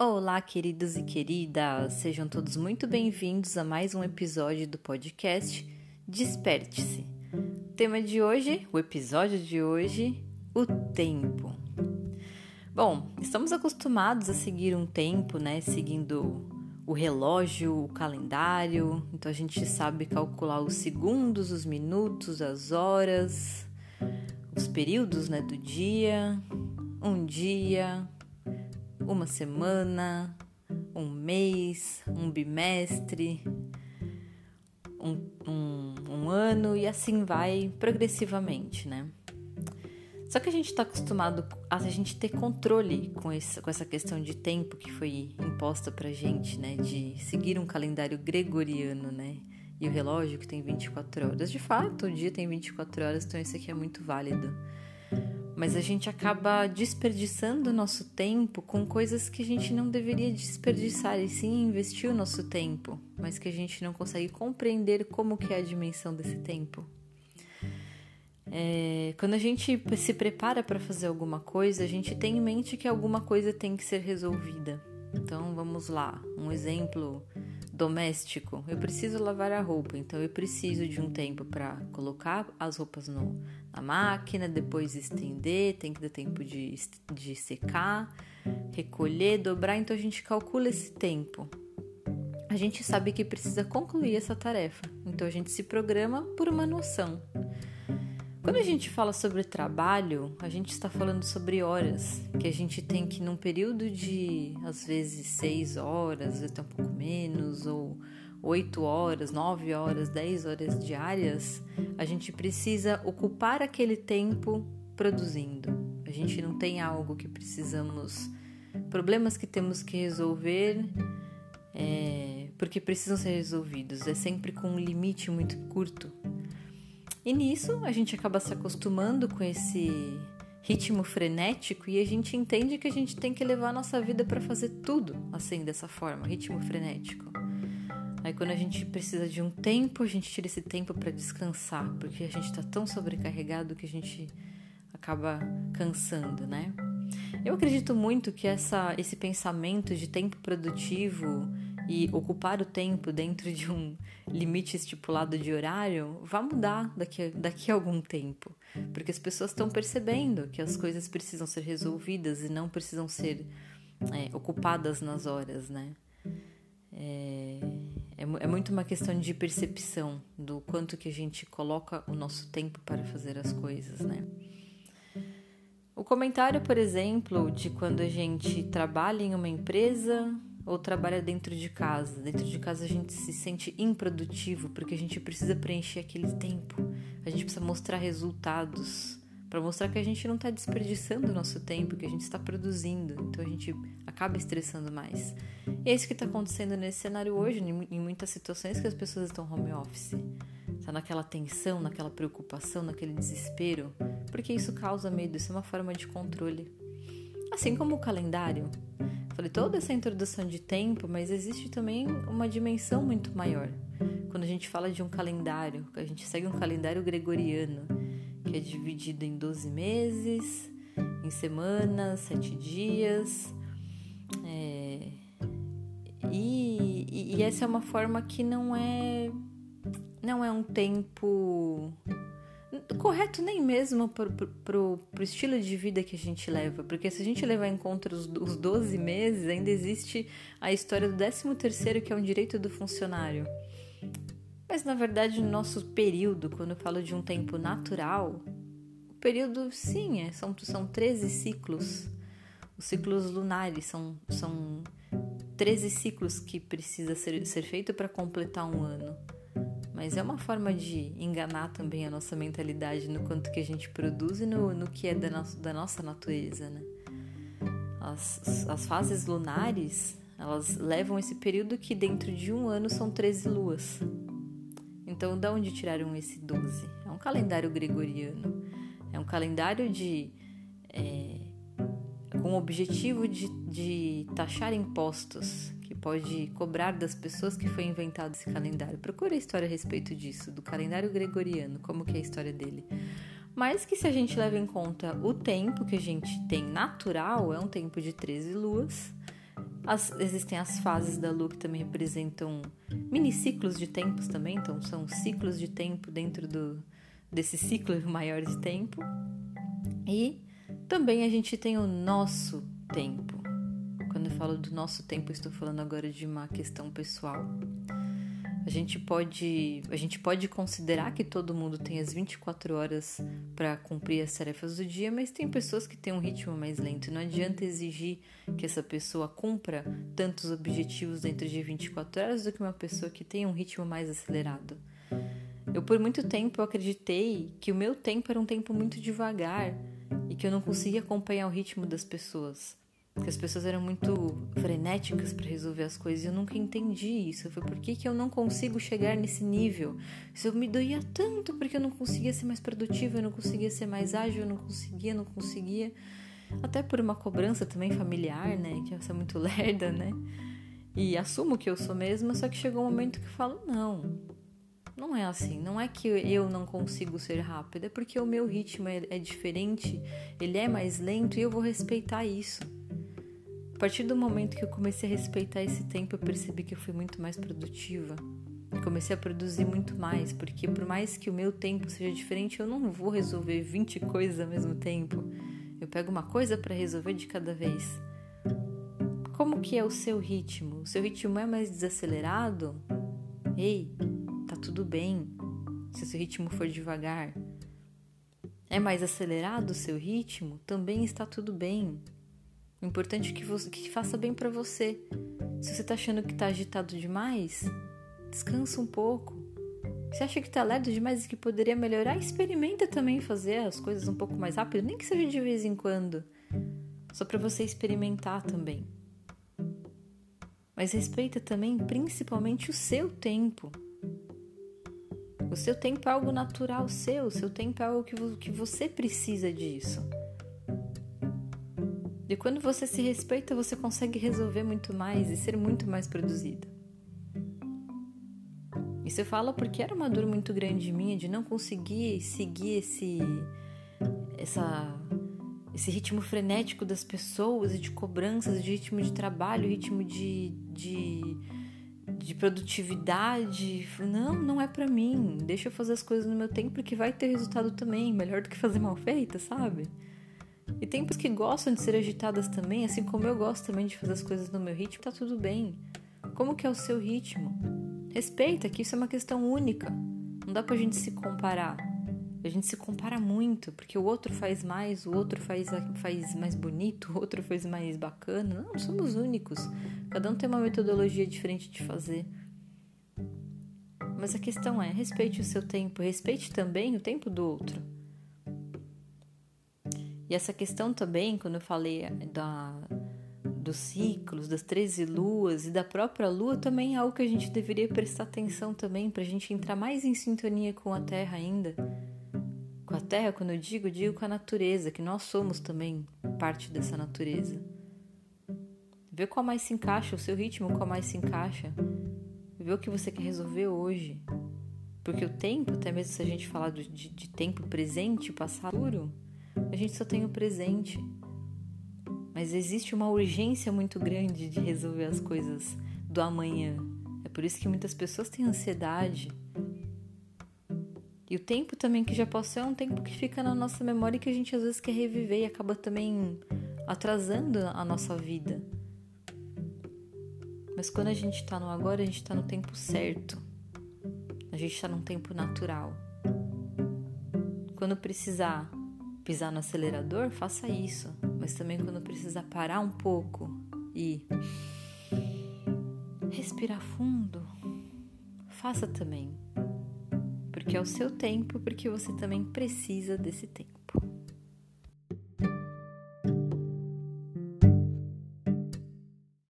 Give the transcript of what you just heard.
Olá, queridos e queridas! Sejam todos muito bem-vindos a mais um episódio do podcast Desperte-se. O tema de hoje, o episódio de hoje, o tempo. Bom, estamos acostumados a seguir um tempo, né? Seguindo o relógio, o calendário, então a gente sabe calcular os segundos, os minutos, as horas, os períodos né, do dia, um dia, uma semana, um mês, um bimestre, um, um, um ano e assim vai progressivamente, né? Só que a gente está acostumado a gente ter controle com, esse, com essa questão de tempo que foi imposta pra gente, né? De seguir um calendário gregoriano, né? E o relógio que tem 24 horas. De fato, o dia tem 24 horas, então isso aqui é muito válido mas a gente acaba desperdiçando o nosso tempo com coisas que a gente não deveria desperdiçar e sim investir o nosso tempo, mas que a gente não consegue compreender como que é a dimensão desse tempo. É, quando a gente se prepara para fazer alguma coisa, a gente tem em mente que alguma coisa tem que ser resolvida. Então vamos lá, um exemplo doméstico. Eu preciso lavar a roupa, então eu preciso de um tempo para colocar as roupas no, na máquina, depois estender, tem que dar tempo de, de secar, recolher, dobrar. Então a gente calcula esse tempo. A gente sabe que precisa concluir essa tarefa, então a gente se programa por uma noção. Quando a gente fala sobre trabalho, a gente está falando sobre horas, que a gente tem que num período de às vezes seis horas, até um pouco menos, ou oito horas, nove horas, dez horas diárias, a gente precisa ocupar aquele tempo produzindo. A gente não tem algo que precisamos, problemas que temos que resolver. É, porque precisam ser resolvidos, é sempre com um limite muito curto e nisso a gente acaba se acostumando com esse ritmo frenético e a gente entende que a gente tem que levar a nossa vida para fazer tudo assim dessa forma, ritmo frenético. Aí quando a gente precisa de um tempo, a gente tira esse tempo para descansar, porque a gente está tão sobrecarregado que a gente acaba cansando, né? Eu acredito muito que essa, esse pensamento de tempo produtivo e ocupar o tempo dentro de um limite estipulado de horário vai mudar daqui, daqui a algum tempo, porque as pessoas estão percebendo que as coisas precisam ser resolvidas e não precisam ser é, ocupadas nas horas, né? É, é, é muito uma questão de percepção do quanto que a gente coloca o nosso tempo para fazer as coisas, né? O comentário, por exemplo, de quando a gente trabalha em uma empresa ou trabalha dentro de casa. Dentro de casa a gente se sente improdutivo porque a gente precisa preencher aquele tempo. A gente precisa mostrar resultados para mostrar que a gente não está desperdiçando o nosso tempo, que a gente está produzindo. Então a gente acaba estressando mais. E é isso que está acontecendo nesse cenário hoje, em muitas situações que as pessoas estão home office. Está naquela tensão, naquela preocupação, naquele desespero, porque isso causa medo, isso é uma forma de controle. Assim como o calendário. Falei toda essa introdução de tempo, mas existe também uma dimensão muito maior. Quando a gente fala de um calendário, a gente segue um calendário gregoriano, que é dividido em 12 meses, em semanas, sete dias. É... E, e, e essa é uma forma que não é não é um tempo correto nem mesmo pro, pro, pro, estilo de vida que a gente leva, porque se a gente levar em conta os, os 12 meses, ainda existe a história do 13 terceiro, que é um direito do funcionário. Mas na verdade, no nosso período, quando eu falo de um tempo natural, o período sim, é, são, são 13 ciclos. Os ciclos lunares são, são 13 ciclos que precisa ser, ser feito para completar um ano mas é uma forma de enganar também a nossa mentalidade no quanto que a gente produz e no, no que é da, no, da nossa natureza, né? As, as fases lunares, elas levam esse período que dentro de um ano são 13 luas. Então, de onde tiraram esse 12? É um calendário gregoriano. É um calendário de... É, com o objetivo de, de taxar impostos pode cobrar das pessoas que foi inventado esse calendário. Procure a história a respeito disso, do calendário gregoriano, como que é a história dele. Mas que se a gente leva em conta o tempo que a gente tem natural, é um tempo de 13 luas, As, existem as fases da lua que também representam mini ciclos de tempos também, então são ciclos de tempo dentro do, desse ciclo maior de tempo. E também a gente tem o nosso tempo. Quando eu falo do nosso tempo, estou falando agora de uma questão pessoal. A gente pode, a gente pode considerar que todo mundo tem as 24 horas para cumprir as tarefas do dia, mas tem pessoas que têm um ritmo mais lento. Não adianta exigir que essa pessoa cumpra tantos objetivos dentro de 24 horas do que uma pessoa que tem um ritmo mais acelerado. Eu por muito tempo acreditei que o meu tempo era um tempo muito devagar e que eu não conseguia acompanhar o ritmo das pessoas que as pessoas eram muito frenéticas para resolver as coisas e eu nunca entendi isso. Foi por que, que eu não consigo chegar nesse nível? Isso me doía tanto porque eu não conseguia ser mais produtiva, eu não conseguia ser mais ágil, eu não conseguia, não conseguia. Até por uma cobrança também familiar, né? Que eu sou muito lerda, né? E assumo que eu sou mesma, só que chegou um momento que eu falo: não, não é assim. Não é que eu não consigo ser rápida, é porque o meu ritmo é, é diferente, ele é mais lento e eu vou respeitar isso. A partir do momento que eu comecei a respeitar esse tempo, eu percebi que eu fui muito mais produtiva. Comecei a produzir muito mais, porque por mais que o meu tempo seja diferente, eu não vou resolver 20 coisas ao mesmo tempo. Eu pego uma coisa para resolver de cada vez. Como que é o seu ritmo? O seu ritmo é mais desacelerado? Ei, tá tudo bem. Se o seu ritmo for devagar, é mais acelerado o seu ritmo? Também está tudo bem. O importante é que, você, que faça bem para você. Se você tá achando que tá agitado demais, descansa um pouco. Se acha que tá lerdo demais e que poderia melhorar, experimenta também fazer as coisas um pouco mais rápido, nem que seja de vez em quando. Só para você experimentar também. Mas respeita também principalmente o seu tempo. O seu tempo é algo natural seu, o seu tempo é algo que você precisa disso. E quando você se respeita, você consegue resolver muito mais e ser muito mais produzida. Isso eu falo porque era uma dor muito grande minha de não conseguir seguir esse essa esse ritmo frenético das pessoas e de cobranças, de ritmo de trabalho, ritmo de, de, de produtividade. Não, não é para mim. Deixa eu fazer as coisas no meu tempo porque vai ter resultado também, melhor do que fazer mal feita, sabe? E tem pessoas que gostam de ser agitadas também, assim como eu gosto também de fazer as coisas no meu ritmo, tá tudo bem. Como que é o seu ritmo? Respeita que isso é uma questão única. Não dá pra gente se comparar. A gente se compara muito, porque o outro faz mais, o outro faz, faz mais bonito, o outro faz mais bacana. Não, somos únicos. Cada um tem uma metodologia diferente de fazer. Mas a questão é: respeite o seu tempo, respeite também o tempo do outro. E essa questão também, quando eu falei da, dos ciclos, das 13 luas e da própria lua, também é algo que a gente deveria prestar atenção também, para a gente entrar mais em sintonia com a Terra ainda. Com a Terra, quando eu digo, digo com a natureza, que nós somos também parte dessa natureza. Ver qual mais se encaixa, o seu ritmo, qual mais se encaixa. Ver o que você quer resolver hoje. Porque o tempo, até mesmo se a gente falar de, de tempo presente, passado, a gente só tem o presente. Mas existe uma urgência muito grande de resolver as coisas do amanhã. É por isso que muitas pessoas têm ansiedade. E o tempo também que já passou é um tempo que fica na nossa memória e que a gente às vezes quer reviver e acaba também atrasando a nossa vida. Mas quando a gente está no agora, a gente está no tempo certo. A gente está num tempo natural. Quando precisar pisar no acelerador, faça isso. Mas também quando precisar parar um pouco e respirar fundo, faça também. Porque é o seu tempo, porque você também precisa desse tempo.